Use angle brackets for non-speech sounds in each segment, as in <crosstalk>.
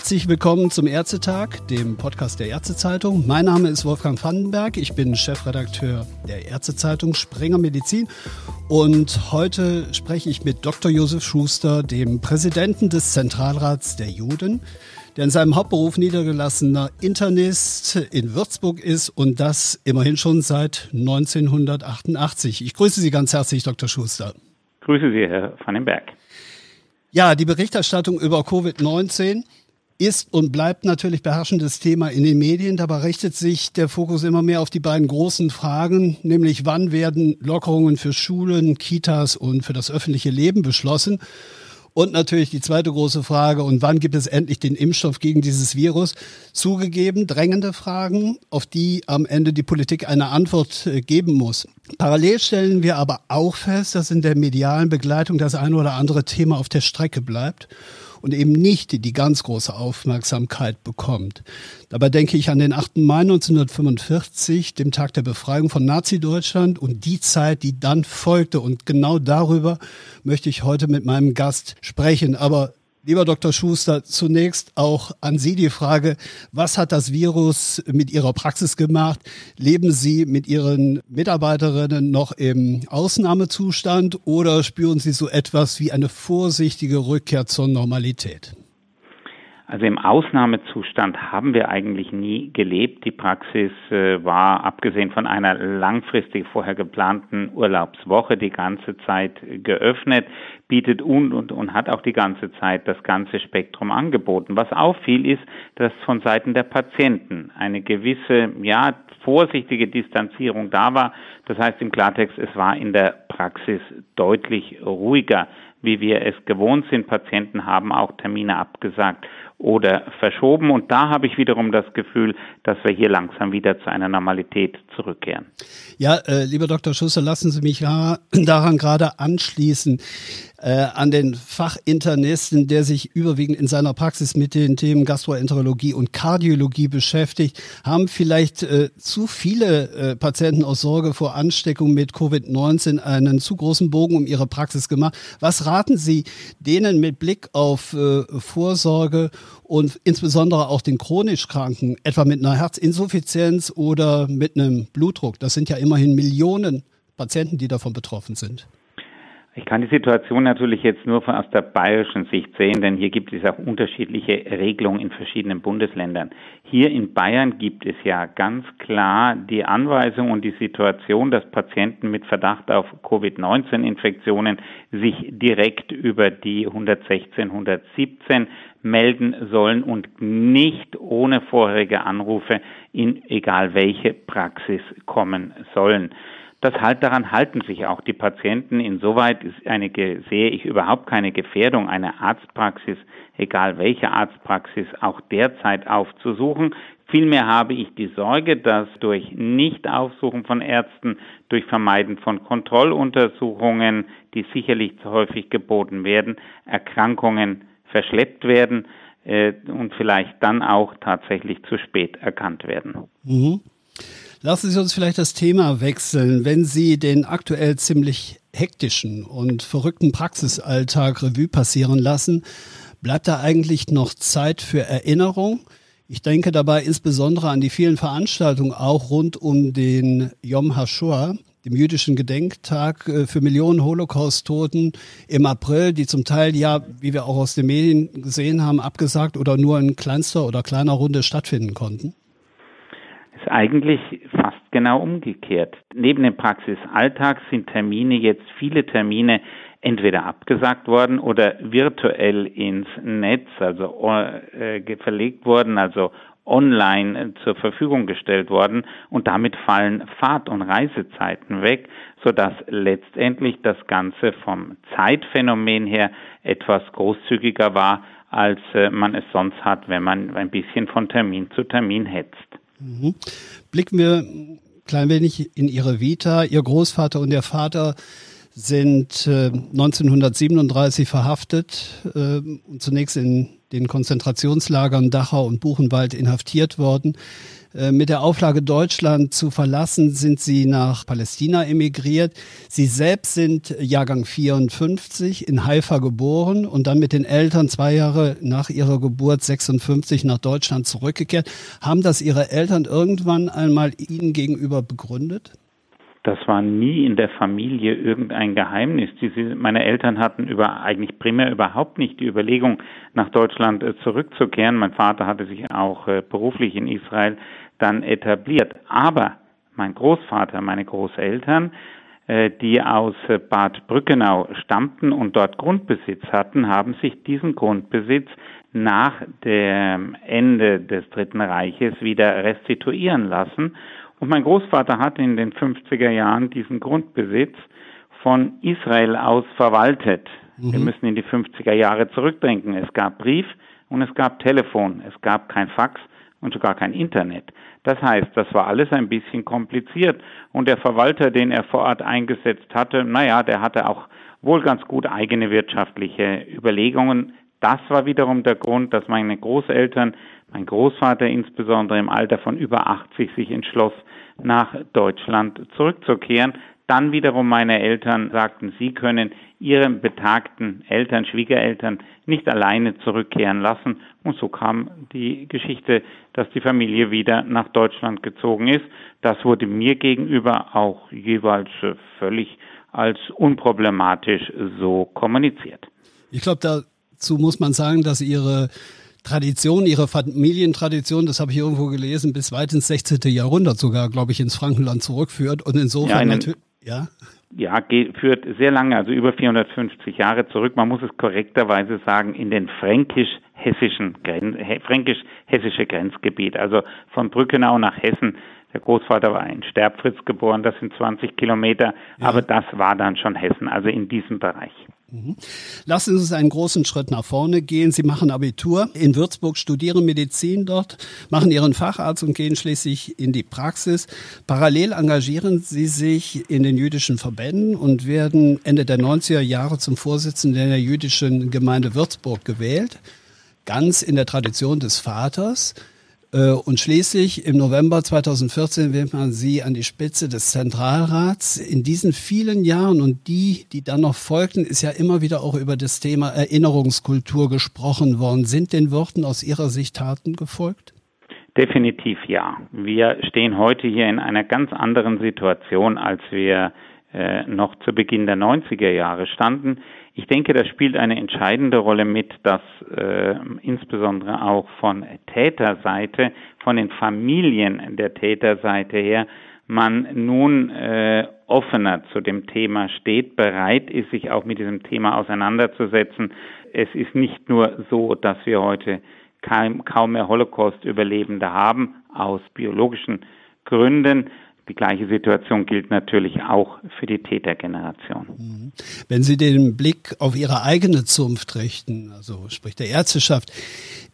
Herzlich willkommen zum Ärztetag, dem Podcast der Ärztezeitung. Mein Name ist Wolfgang Vandenberg. Ich bin Chefredakteur der Ärztezeitung Springer Medizin. Und heute spreche ich mit Dr. Josef Schuster, dem Präsidenten des Zentralrats der Juden, der in seinem Hauptberuf niedergelassener Internist in Würzburg ist und das immerhin schon seit 1988. Ich grüße Sie ganz herzlich, Dr. Schuster. Grüße Sie, Herr Vandenberg. Ja, die Berichterstattung über Covid-19 ist und bleibt natürlich beherrschendes Thema in den Medien. Dabei richtet sich der Fokus immer mehr auf die beiden großen Fragen, nämlich wann werden Lockerungen für Schulen, Kitas und für das öffentliche Leben beschlossen und natürlich die zweite große Frage, und wann gibt es endlich den Impfstoff gegen dieses Virus? Zugegeben, drängende Fragen, auf die am Ende die Politik eine Antwort äh, geben muss. Parallel stellen wir aber auch fest, dass in der medialen Begleitung das eine oder andere Thema auf der Strecke bleibt und eben nicht die ganz große Aufmerksamkeit bekommt. Dabei denke ich an den 8. Mai 1945, dem Tag der Befreiung von Nazi-Deutschland und die Zeit, die dann folgte. Und genau darüber möchte ich heute mit meinem Gast sprechen. Aber Lieber Dr. Schuster, zunächst auch an Sie die Frage, was hat das Virus mit Ihrer Praxis gemacht? Leben Sie mit Ihren Mitarbeiterinnen noch im Ausnahmezustand oder spüren Sie so etwas wie eine vorsichtige Rückkehr zur Normalität? Also im Ausnahmezustand haben wir eigentlich nie gelebt. Die Praxis äh, war, abgesehen von einer langfristig vorher geplanten Urlaubswoche, die ganze Zeit geöffnet, bietet und, und, und hat auch die ganze Zeit das ganze Spektrum angeboten. Was auffiel, ist, dass von Seiten der Patienten eine gewisse, ja, vorsichtige Distanzierung da war. Das heißt im Klartext, es war in der Praxis deutlich ruhiger, wie wir es gewohnt sind. Patienten haben auch Termine abgesagt oder verschoben. Und da habe ich wiederum das Gefühl, dass wir hier langsam wieder zu einer Normalität zurückkehren. Ja, äh, lieber Dr. Schuster, lassen Sie mich <laughs> daran gerade anschließen äh, an den Fachinternisten, der sich überwiegend in seiner Praxis mit den Themen Gastroenterologie und Kardiologie beschäftigt, haben vielleicht äh, zu viele äh, Patienten aus Sorge vor Ansteckung mit Covid-19 einen zu großen Bogen um ihre Praxis gemacht. Was raten Sie denen mit Blick auf äh, Vorsorge und insbesondere auch den chronisch Kranken, etwa mit einer Herzinsuffizienz oder mit einem Blutdruck? Das sind ja immerhin Millionen Patienten, die davon betroffen sind. Ich kann die Situation natürlich jetzt nur von, aus der bayerischen Sicht sehen, denn hier gibt es auch unterschiedliche Regelungen in verschiedenen Bundesländern. Hier in Bayern gibt es ja ganz klar die Anweisung und die Situation, dass Patienten mit Verdacht auf Covid-19-Infektionen sich direkt über die 116, 117 melden sollen und nicht ohne vorherige Anrufe in egal welche Praxis kommen sollen. Das halt daran halten sich auch die Patienten. Insoweit ist eine, sehe ich überhaupt keine Gefährdung, eine Arztpraxis, egal welche Arztpraxis, auch derzeit aufzusuchen. Vielmehr habe ich die Sorge, dass durch Nichtaufsuchen von Ärzten, durch Vermeiden von Kontrolluntersuchungen, die sicherlich zu häufig geboten werden, Erkrankungen verschleppt werden äh, und vielleicht dann auch tatsächlich zu spät erkannt werden. Mhm. Lassen Sie uns vielleicht das Thema wechseln. Wenn Sie den aktuell ziemlich hektischen und verrückten Praxisalltag Revue passieren lassen, bleibt da eigentlich noch Zeit für Erinnerung? Ich denke dabei insbesondere an die vielen Veranstaltungen auch rund um den Yom HaShoah, dem jüdischen Gedenktag äh, für Millionen Holocaust-Toten im April, die zum Teil ja, wie wir auch aus den Medien gesehen haben, abgesagt oder nur in kleinster oder kleiner Runde stattfinden konnten eigentlich fast genau umgekehrt. Neben dem Praxisalltag sind Termine jetzt viele Termine entweder abgesagt worden oder virtuell ins Netz, also äh, verlegt worden, also online zur Verfügung gestellt worden und damit fallen Fahrt- und Reisezeiten weg, sodass letztendlich das Ganze vom Zeitphänomen her etwas großzügiger war, als äh, man es sonst hat, wenn man ein bisschen von Termin zu Termin hetzt. Mhm. Blicken wir ein klein wenig in Ihre Vita. Ihr Großvater und Ihr Vater sind äh, 1937 verhaftet äh, und zunächst in den Konzentrationslagern Dachau und Buchenwald inhaftiert worden. Äh, mit der Auflage, Deutschland zu verlassen, sind sie nach Palästina emigriert. Sie selbst sind Jahrgang 54 in Haifa geboren und dann mit den Eltern zwei Jahre nach ihrer Geburt 56 nach Deutschland zurückgekehrt. Haben das ihre Eltern irgendwann einmal ihnen gegenüber begründet? Das war nie in der Familie irgendein Geheimnis. Diese, meine Eltern hatten über, eigentlich primär überhaupt nicht die Überlegung, nach Deutschland äh, zurückzukehren. Mein Vater hatte sich auch äh, beruflich in Israel dann etabliert. Aber mein Großvater, meine Großeltern, äh, die aus Bad Brückenau stammten und dort Grundbesitz hatten, haben sich diesen Grundbesitz nach dem Ende des Dritten Reiches wieder restituieren lassen und mein Großvater hat in den 50er Jahren diesen Grundbesitz von Israel aus verwaltet. Mhm. Wir müssen in die 50er Jahre zurückdenken. Es gab Brief und es gab Telefon. Es gab kein Fax und sogar kein Internet. Das heißt, das war alles ein bisschen kompliziert. Und der Verwalter, den er vor Ort eingesetzt hatte, naja, der hatte auch wohl ganz gut eigene wirtschaftliche Überlegungen. Das war wiederum der Grund, dass meine Großeltern, mein Großvater insbesondere im Alter von über 80 sich entschloss, nach Deutschland zurückzukehren. Dann wiederum meine Eltern sagten, sie können ihre betagten Eltern, Schwiegereltern nicht alleine zurückkehren lassen. Und so kam die Geschichte, dass die Familie wieder nach Deutschland gezogen ist. Das wurde mir gegenüber auch jeweils völlig als unproblematisch so kommuniziert. Ich glaube, dazu muss man sagen, dass Ihre Tradition, ihre Familientradition, das habe ich irgendwo gelesen, bis weit ins 16. Jahrhundert sogar, glaube ich, ins Frankenland zurückführt. Und insofern ja, natürlich, ja. Ja, geht, führt sehr lange, also über 450 Jahre zurück. Man muss es korrekterweise sagen, in den fränkisch-hessischen fränkisch-hessische Grenzgebiet, also von Brückenau nach Hessen. Der Großvater war in Sterbfritz geboren, das sind 20 Kilometer, ja. aber das war dann schon Hessen, also in diesem Bereich. Mhm. Lassen Sie uns einen großen Schritt nach vorne gehen. Sie machen Abitur in Würzburg, studieren Medizin dort, machen Ihren Facharzt und gehen schließlich in die Praxis. Parallel engagieren Sie sich in den jüdischen Verbänden und werden Ende der 90er Jahre zum Vorsitzenden der jüdischen Gemeinde Würzburg gewählt. Ganz in der Tradition des Vaters. Äh, und schließlich im November 2014 wählt man sie an die Spitze des Zentralrats. In diesen vielen Jahren und die, die dann noch folgten, ist ja immer wieder auch über das Thema Erinnerungskultur gesprochen worden. Sind den Worten aus Ihrer Sicht Taten gefolgt? Definitiv ja. Wir stehen heute hier in einer ganz anderen Situation, als wir äh, noch zu Beginn der 90er Jahre standen. Ich denke, das spielt eine entscheidende Rolle mit, dass äh, insbesondere auch von Täterseite, von den Familien der Täterseite her, man nun äh, offener zu dem Thema steht, bereit ist, sich auch mit diesem Thema auseinanderzusetzen. Es ist nicht nur so, dass wir heute kaum, kaum mehr Holocaust-Überlebende haben, aus biologischen Gründen, die gleiche Situation gilt natürlich auch für die Tätergeneration. Mhm. Wenn Sie den Blick auf Ihre eigene Zunft richten, also sprich der Ärzteschaft,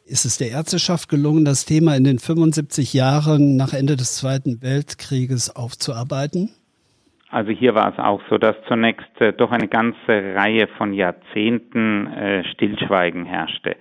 ist es der Ärzteschaft gelungen, das Thema in den 75 Jahren nach Ende des Zweiten Weltkrieges aufzuarbeiten? Also hier war es auch so, dass zunächst äh, doch eine ganze Reihe von Jahrzehnten äh, Stillschweigen herrschte.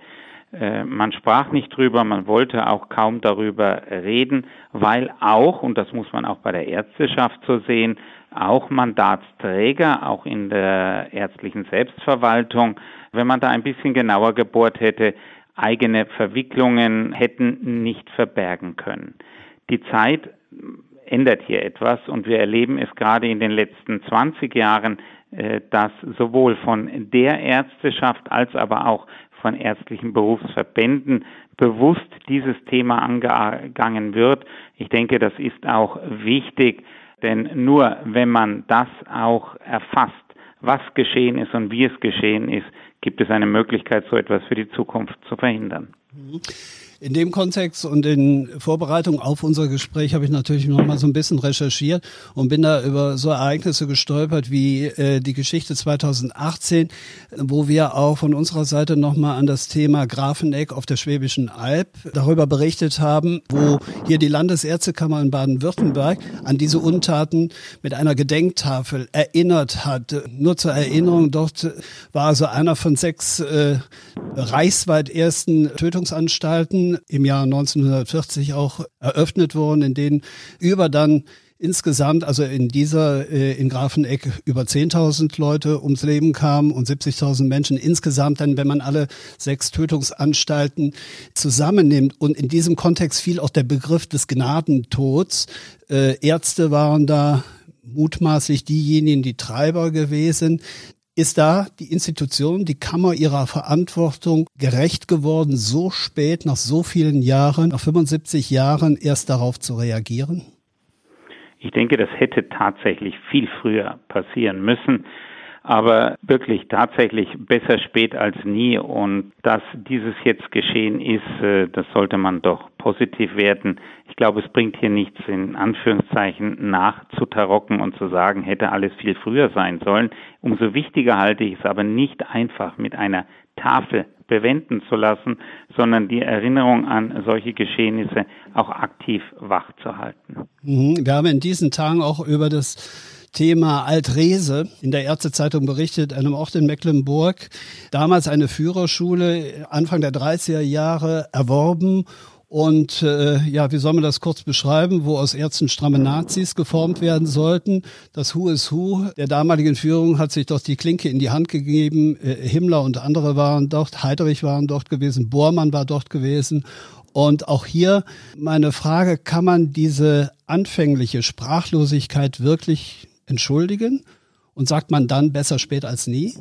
Äh, man sprach nicht drüber, man wollte auch kaum darüber reden, weil auch, und das muss man auch bei der Ärzteschaft so sehen, auch Mandatsträger, auch in der ärztlichen Selbstverwaltung, wenn man da ein bisschen genauer gebohrt hätte, eigene Verwicklungen hätten nicht verbergen können. Die Zeit ändert hier etwas und wir erleben es gerade in den letzten 20 Jahren, äh, dass sowohl von der Ärzteschaft als aber auch von ärztlichen Berufsverbänden bewusst dieses Thema angegangen wird. Ich denke, das ist auch wichtig, denn nur wenn man das auch erfasst, was geschehen ist und wie es geschehen ist, gibt es eine Möglichkeit, so etwas für die Zukunft zu verhindern. In dem Kontext und in Vorbereitung auf unser Gespräch habe ich natürlich noch mal so ein bisschen recherchiert und bin da über so Ereignisse gestolpert wie äh, die Geschichte 2018, wo wir auch von unserer Seite noch mal an das Thema Grafeneck auf der Schwäbischen Alb darüber berichtet haben, wo hier die Landesärztekammer in Baden-Württemberg an diese Untaten mit einer Gedenktafel erinnert hat. Nur zur Erinnerung, dort war also einer von sechs äh, reichsweit ersten Tötungsanstalten im Jahr 1940 auch eröffnet worden, in denen über dann insgesamt, also in dieser, äh, in Grafeneck über 10.000 Leute ums Leben kamen und 70.000 Menschen insgesamt dann, wenn man alle sechs Tötungsanstalten zusammennimmt. Und in diesem Kontext fiel auch der Begriff des Gnadentods. Äh, Ärzte waren da mutmaßlich diejenigen, die Treiber gewesen. Ist da die Institution, die Kammer ihrer Verantwortung gerecht geworden, so spät, nach so vielen Jahren, nach 75 Jahren erst darauf zu reagieren? Ich denke, das hätte tatsächlich viel früher passieren müssen. Aber wirklich tatsächlich besser spät als nie. Und dass dieses jetzt geschehen ist, äh, das sollte man doch positiv werten. Ich glaube, es bringt hier nichts in Anführungszeichen nachzutarocken und zu sagen, hätte alles viel früher sein sollen. Umso wichtiger halte ich es aber nicht einfach mit einer Tafel bewenden zu lassen, sondern die Erinnerung an solche Geschehnisse auch aktiv wach zu halten. Mhm. Wir haben in diesen Tagen auch über das Thema Altrese in der Ärztezeitung berichtet, einem Ort in Mecklenburg, damals eine Führerschule, Anfang der 30er Jahre erworben und äh, ja, wie soll man das kurz beschreiben, wo aus Ärzten stramme Nazis geformt werden sollten. Das Who is Who der damaligen Führung hat sich doch die Klinke in die Hand gegeben. Äh, Himmler und andere waren dort, Heidrich waren dort gewesen, Bormann war dort gewesen. Und auch hier meine Frage, kann man diese anfängliche Sprachlosigkeit wirklich entschuldigen? Und sagt man dann besser spät als nie?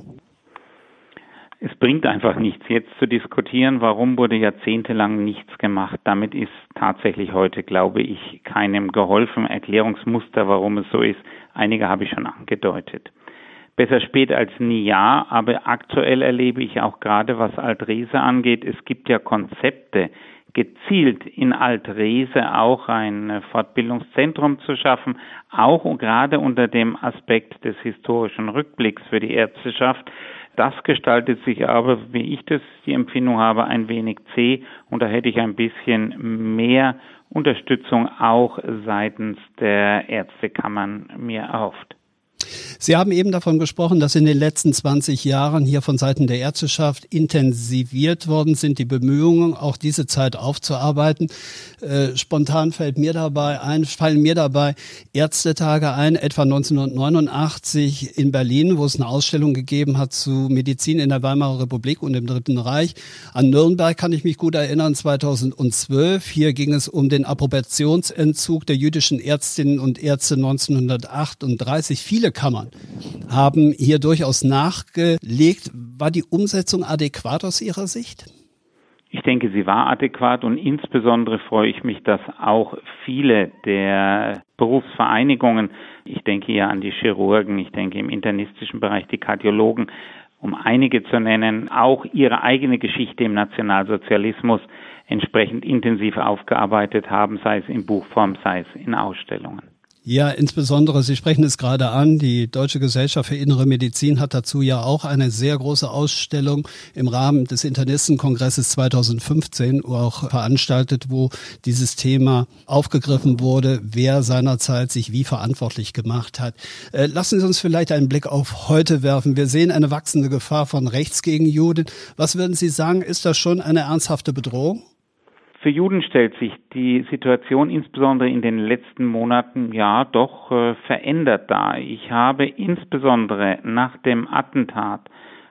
Es bringt einfach nichts, jetzt zu diskutieren, warum wurde jahrzehntelang nichts gemacht. Damit ist tatsächlich heute, glaube ich, keinem geholfen. Erklärungsmuster, warum es so ist, einige habe ich schon angedeutet. Besser spät als nie ja, aber aktuell erlebe ich auch gerade, was Altrese angeht, es gibt ja Konzepte, gezielt in Altrese auch ein Fortbildungszentrum zu schaffen, auch und gerade unter dem Aspekt des historischen Rückblicks für die Ärzteschaft. Das gestaltet sich aber, wie ich das die Empfindung habe, ein wenig zäh und da hätte ich ein bisschen mehr Unterstützung auch seitens der Ärztekammern mir erhofft. Sie haben eben davon gesprochen, dass in den letzten 20 Jahren hier von Seiten der Ärzteschaft intensiviert worden sind, die Bemühungen, auch diese Zeit aufzuarbeiten. Äh, spontan fällt mir dabei ein, fallen mir dabei Ärztetage ein, etwa 1989 in Berlin, wo es eine Ausstellung gegeben hat zu Medizin in der Weimarer Republik und im Dritten Reich. An Nürnberg kann ich mich gut erinnern, 2012. Hier ging es um den Approbationsentzug der jüdischen Ärztinnen und Ärzte 1938. Viele Kammern haben hier durchaus nachgelegt. War die Umsetzung adäquat aus Ihrer Sicht? Ich denke, sie war adäquat und insbesondere freue ich mich, dass auch viele der Berufsvereinigungen, ich denke hier an die Chirurgen, ich denke im internistischen Bereich die Kardiologen, um einige zu nennen, auch ihre eigene Geschichte im Nationalsozialismus entsprechend intensiv aufgearbeitet haben, sei es in Buchform, sei es in Ausstellungen. Ja, insbesondere, Sie sprechen es gerade an, die Deutsche Gesellschaft für Innere Medizin hat dazu ja auch eine sehr große Ausstellung im Rahmen des Internistenkongresses 2015 auch veranstaltet, wo dieses Thema aufgegriffen wurde, wer seinerzeit sich wie verantwortlich gemacht hat. Äh, lassen Sie uns vielleicht einen Blick auf heute werfen. Wir sehen eine wachsende Gefahr von rechts gegen Juden. Was würden Sie sagen, ist das schon eine ernsthafte Bedrohung? Für Juden stellt sich die Situation insbesondere in den letzten Monaten ja doch äh, verändert dar. Ich habe insbesondere nach dem Attentat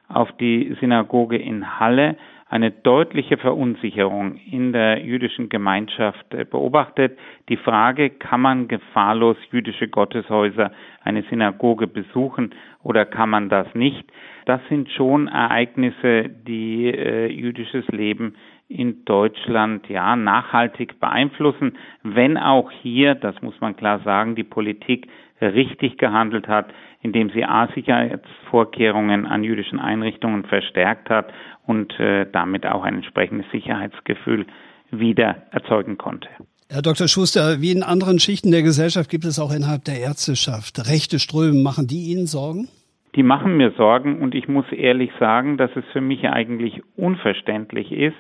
auf die Synagoge in Halle eine deutliche Verunsicherung in der jüdischen Gemeinschaft äh, beobachtet. Die Frage, kann man gefahrlos jüdische Gotteshäuser, eine Synagoge besuchen oder kann man das nicht? Das sind schon Ereignisse, die äh, jüdisches Leben in Deutschland ja nachhaltig beeinflussen, wenn auch hier, das muss man klar sagen, die Politik richtig gehandelt hat, indem sie A-Sicherheitsvorkehrungen an jüdischen Einrichtungen verstärkt hat und äh, damit auch ein entsprechendes Sicherheitsgefühl wieder erzeugen konnte. Herr Dr. Schuster, wie in anderen Schichten der Gesellschaft gibt es auch innerhalb der Ärzteschaft rechte Ströme. Machen die Ihnen Sorgen? Die machen mir Sorgen und ich muss ehrlich sagen, dass es für mich eigentlich unverständlich ist,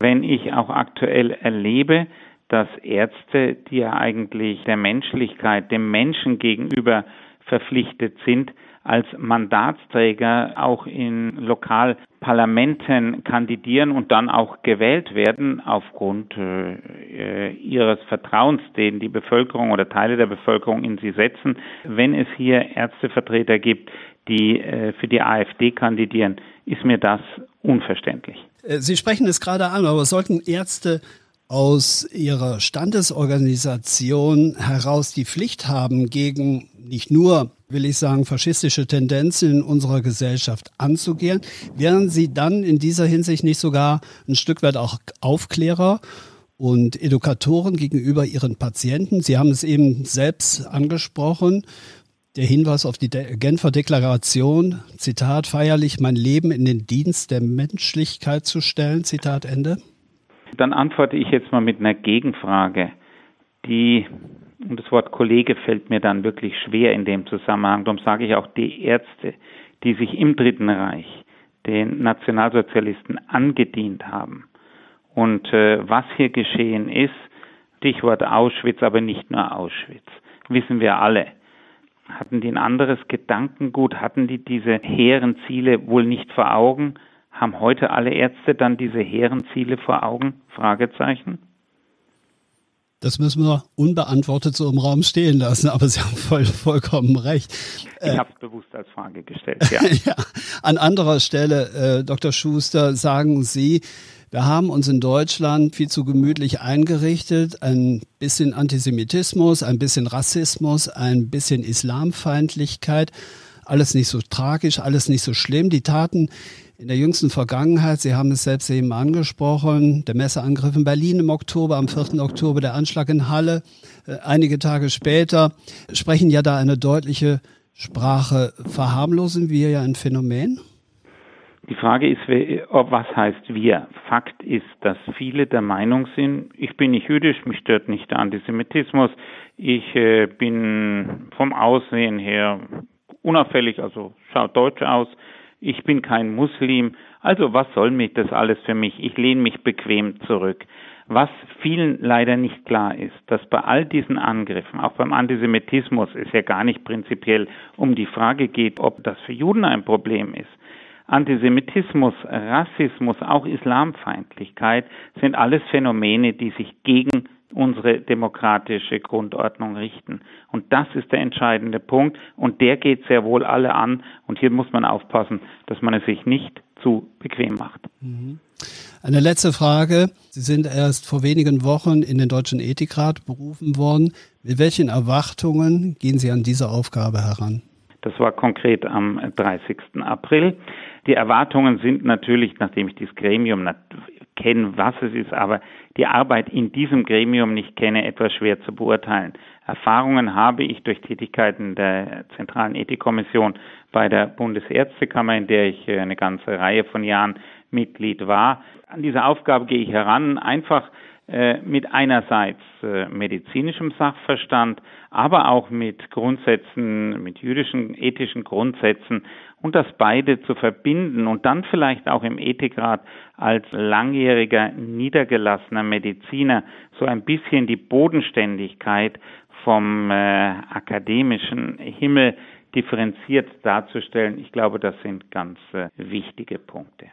wenn ich auch aktuell erlebe, dass Ärzte, die ja eigentlich der Menschlichkeit, dem Menschen gegenüber verpflichtet sind, als Mandatsträger auch in Lokalparlamenten kandidieren und dann auch gewählt werden aufgrund äh, ihres Vertrauens, den die Bevölkerung oder Teile der Bevölkerung in sie setzen. Wenn es hier Ärztevertreter gibt, die äh, für die AfD kandidieren, ist mir das unverständlich. Äh, sie sprechen es gerade an, aber sollten Ärzte aus ihrer Standesorganisation heraus die Pflicht haben, gegen nicht nur, will ich sagen, faschistische Tendenzen in unserer Gesellschaft anzugehen, wären sie dann in dieser Hinsicht nicht sogar ein Stück weit auch Aufklärer und Edukatoren gegenüber ihren Patienten? Sie haben es eben selbst angesprochen. Der Hinweis auf die Genfer Deklaration, Zitat, feierlich mein Leben in den Dienst der Menschlichkeit zu stellen, Zitat Ende. Dann antworte ich jetzt mal mit einer Gegenfrage, die, und das Wort Kollege fällt mir dann wirklich schwer in dem Zusammenhang, darum sage ich auch die Ärzte, die sich im Dritten Reich den Nationalsozialisten angedient haben. Und äh, was hier geschehen ist, Stichwort Auschwitz, aber nicht nur Auschwitz, wissen wir alle. Hatten die ein anderes Gedankengut? Hatten die diese hehren Ziele wohl nicht vor Augen? Haben heute alle Ärzte dann diese hehren Ziele vor Augen? Fragezeichen. Das müssen wir unbeantwortet so im Raum stehen lassen, aber Sie haben voll, vollkommen recht. Ich äh, habe es bewusst als Frage gestellt, ja. <laughs> ja. An anderer Stelle, äh, Dr. Schuster, sagen Sie, wir haben uns in Deutschland viel zu gemütlich eingerichtet. Ein bisschen Antisemitismus, ein bisschen Rassismus, ein bisschen Islamfeindlichkeit. Alles nicht so tragisch, alles nicht so schlimm. Die Taten in der jüngsten Vergangenheit, Sie haben es selbst eben angesprochen, der Messerangriff in Berlin im Oktober, am 4. Oktober der Anschlag in Halle, äh, einige Tage später, sprechen ja da eine deutliche Sprache. Verharmlosen wir ja ein Phänomen? Die Frage ist, was heißt wir? Fakt ist, dass viele der Meinung sind, ich bin nicht jüdisch, mich stört nicht der Antisemitismus, ich äh, bin vom Aussehen her unauffällig, also schaut deutsch aus, ich bin kein Muslim, also was soll mich das alles für mich? Ich lehne mich bequem zurück. Was vielen leider nicht klar ist, dass bei all diesen Angriffen, auch beim Antisemitismus, es ja gar nicht prinzipiell um die Frage geht, ob das für Juden ein Problem ist. Antisemitismus, Rassismus, auch Islamfeindlichkeit sind alles Phänomene, die sich gegen unsere demokratische Grundordnung richten. Und das ist der entscheidende Punkt und der geht sehr wohl alle an und hier muss man aufpassen, dass man es sich nicht zu bequem macht. Mhm. Eine letzte Frage. Sie sind erst vor wenigen Wochen in den Deutschen Ethikrat berufen worden. Mit welchen Erwartungen gehen Sie an diese Aufgabe heran? Das war konkret am 30. April. Die Erwartungen sind natürlich, nachdem ich dieses Gremium kenne, was es ist, aber die Arbeit in diesem Gremium nicht kenne, etwas schwer zu beurteilen. Erfahrungen habe ich durch Tätigkeiten der Zentralen Ethikkommission bei der Bundesärztekammer, in der ich äh, eine ganze Reihe von Jahren Mitglied war. An diese Aufgabe gehe ich heran, einfach mit einerseits äh, medizinischem Sachverstand, aber auch mit Grundsätzen, mit jüdischen ethischen Grundsätzen und das beide zu verbinden und dann vielleicht auch im Ethikrat als langjähriger niedergelassener Mediziner so ein bisschen die Bodenständigkeit vom äh, akademischen Himmel differenziert darzustellen. Ich glaube, das sind ganz äh, wichtige Punkte.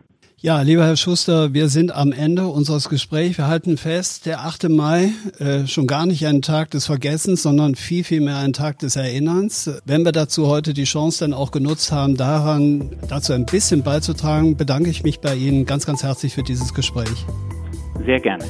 Ja, lieber Herr Schuster, wir sind am Ende unseres Gesprächs. Wir halten fest, der 8. Mai, äh, schon gar nicht ein Tag des Vergessens, sondern viel, viel mehr ein Tag des Erinnerns. Wenn wir dazu heute die Chance dann auch genutzt haben, daran, dazu ein bisschen beizutragen, bedanke ich mich bei Ihnen ganz, ganz herzlich für dieses Gespräch. Sehr gerne.